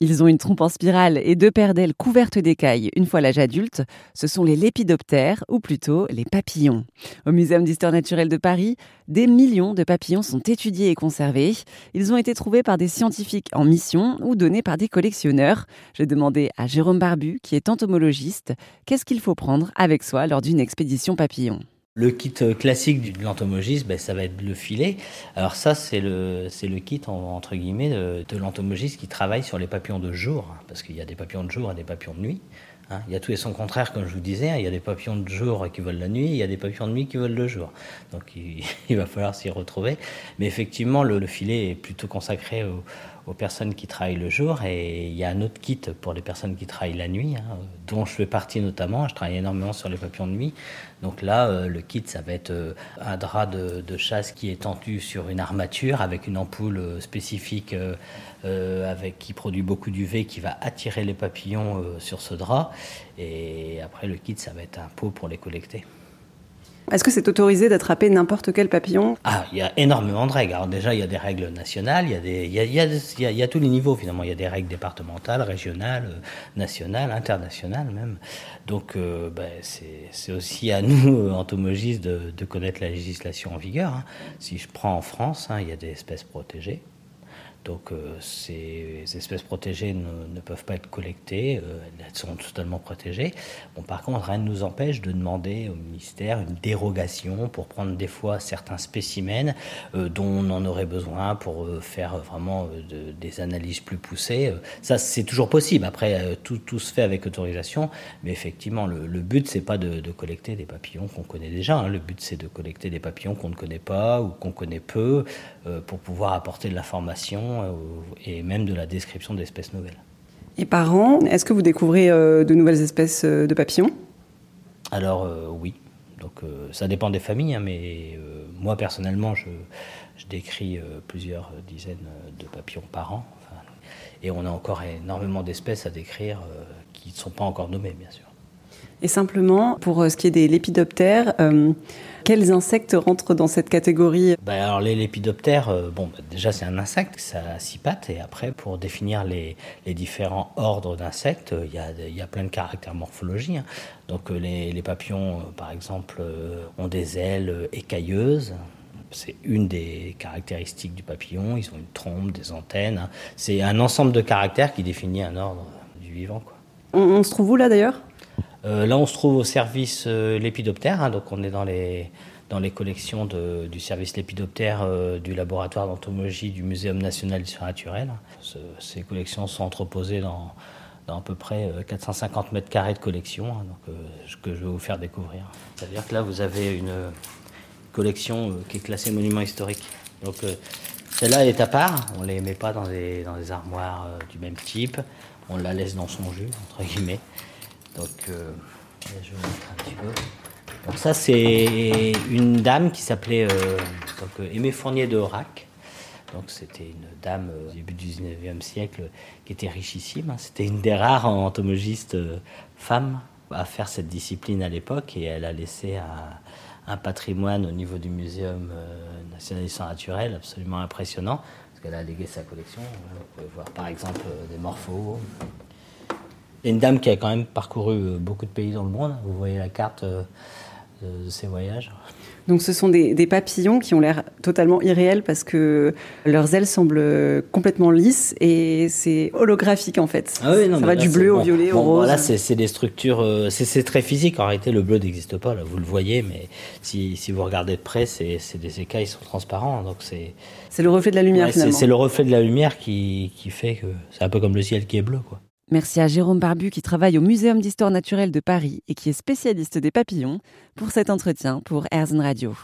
Ils ont une trompe en spirale et deux paires d'ailes couvertes d'écailles une fois l'âge adulte. Ce sont les lépidoptères, ou plutôt les papillons. Au Muséum d'histoire naturelle de Paris, des millions de papillons sont étudiés et conservés. Ils ont été trouvés par des scientifiques en mission ou donnés par des collectionneurs. J'ai demandé à Jérôme Barbu, qui est entomologiste, qu'est-ce qu'il faut prendre avec soi lors d'une expédition papillon? Le kit euh, classique de l'entomologiste, ben, ça va être le filet. Alors ça, c'est le, c'est le kit, entre guillemets, de, l'entomologiste qui travaille sur les papillons de jour, hein, parce qu'il y a des papillons de jour et des papillons de nuit. Hein. Il y a tout et son contraire, comme je vous disais. Hein. Il y a des papillons de jour qui volent la nuit, il y a des papillons de nuit qui volent le jour. Donc il, va falloir s'y retrouver. Mais effectivement, le, le filet est plutôt consacré au, aux personnes qui travaillent le jour et il y a un autre kit pour les personnes qui travaillent la nuit, hein, dont je fais partie notamment. Je travaille énormément sur les papillons de nuit. Donc là, euh, le kit, ça va être euh, un drap de, chasse qui est tendu sur une armature avec une ampoule euh, spécifique avec, qui produit beaucoup d'UV qui va attirer les papillons sur ce drap. Et après, le kit, ça va être un pot pour les collecter. Est-ce que c'est autorisé d'attraper n'importe quel papillon? Ah, il y a énormément de règles. Alors déjà, il y a des règles nationales, il y a, y a, y a, tous les niveaux finalement. Il y a des règles départementales, régionales, euh, nationales, internationales même. Donc euh, ben, c'est aussi à nous, entomologistes, de, de, connaître la législation en vigueur. Hein. Si je prends en France, hein, il y a des espèces protégées. Donc euh, ces espèces protégées ne, peuvent pas être collectées, euh, elles sont totalement protégées. Bon, par contre, rien ne nous empêche de demander au ministère une dérogation pour prendre des fois certains spécimens euh, dont on en aurait besoin pour faire vraiment des analyses plus poussées. Ça, c'est toujours possible. Après, tout, se fait avec autorisation, mais effectivement, le, le but, c'est pas de, collecter des papillons qu'on connaît déjà. Hein. Le but, c'est de collecter des papillons qu'on ne connaît pas ou qu'on connaît peu pour pouvoir apporter de l'information euh, et même de la description d'espèces nouvelles. Et par an, est-ce que vous découvrez euh, de nouvelles espèces euh, de papillons? Alors oui, donc ça dépend des familles, hein, mais moi personnellement, je, décris plusieurs dizaines de papillons par an. et on a encore énormément d'espèces à décrire qui ne sont pas encore nommées, bien sûr. Et simplement, pour ce qui est des lépidoptères, quels insectes rentrent dans cette catégorie? Ben alors les lépidoptères, euh, bon, ben, déjà c'est un insecte, ça a six pattes, et après pour définir les, les différents ordres d'insectes, il y a, il y a plein de caractères morphologiques. Hein. Donc euh, les, les, papillons, euh, par exemple, ont des ailes écailleuses. C'est une des caractéristiques du papillon. Ils ont une trompe, des antennes. Hein. C'est un ensemble de caractères qui définit un ordre du vivant. Quoi. On, on se trouve où là d'ailleurs? euh, là, on se trouve au service euh, Lépidoptère, hein, donc on est dans les, dans les collections du service Lépidoptère euh, du laboratoire d'entomologie du Muséum national d'histoire naturelle. ces collections sont entreposées dans, dans à peu près 450 mètres carrés de collection, hein, donc, que je vais vous faire découvrir. C'est-à-dire que là, vous avez une collection qui est classée monument historique. Donc, celle-là est à part, on ne les met pas dans des, dans des armoires du même type, on la laisse dans son jus, entre guillemets. Donc, euh. Donc ça, c'est une dame qui s'appelait euh, euh, Aimée Fournier de Horac. Donc c'était une dame au début du 19e siècle qui était richissime. C'était une des rares entomologistes femmes à faire cette discipline à l'époque et elle a laissé un, patrimoine au niveau du Muséum national d'histoire naturelle absolument impressionnant parce qu'elle a légué sa collection. Vous pouvez voir par exemple des morphos, une dame qui a quand même parcouru euh, beaucoup de pays dans le monde. Vous voyez la carte euh, de ses voyages. Donc ce sont des, papillons qui ont l'air totalement irréels parce que leurs ailes semblent complètement lisses et c'est holographique en fait. Ah oui, non, ça va du bleu au violet au rose. Là c'est des structures, euh, c'est très physique en réalité. Le bleu n'existe pas là, vous le voyez, mais si, si vous regardez de près, c'est des écailles sont transparents, donc c'est. C'est le reflet de la lumière finalement. C'est le reflet de la lumière qui, qui fait que c'est un peu comme le ciel qui est bleu quoi. Merci à Jérôme Barbu qui travaille au Muséum d'histoire naturelle de Paris et qui est spécialiste des papillons pour cet entretien pour Airzone Radio.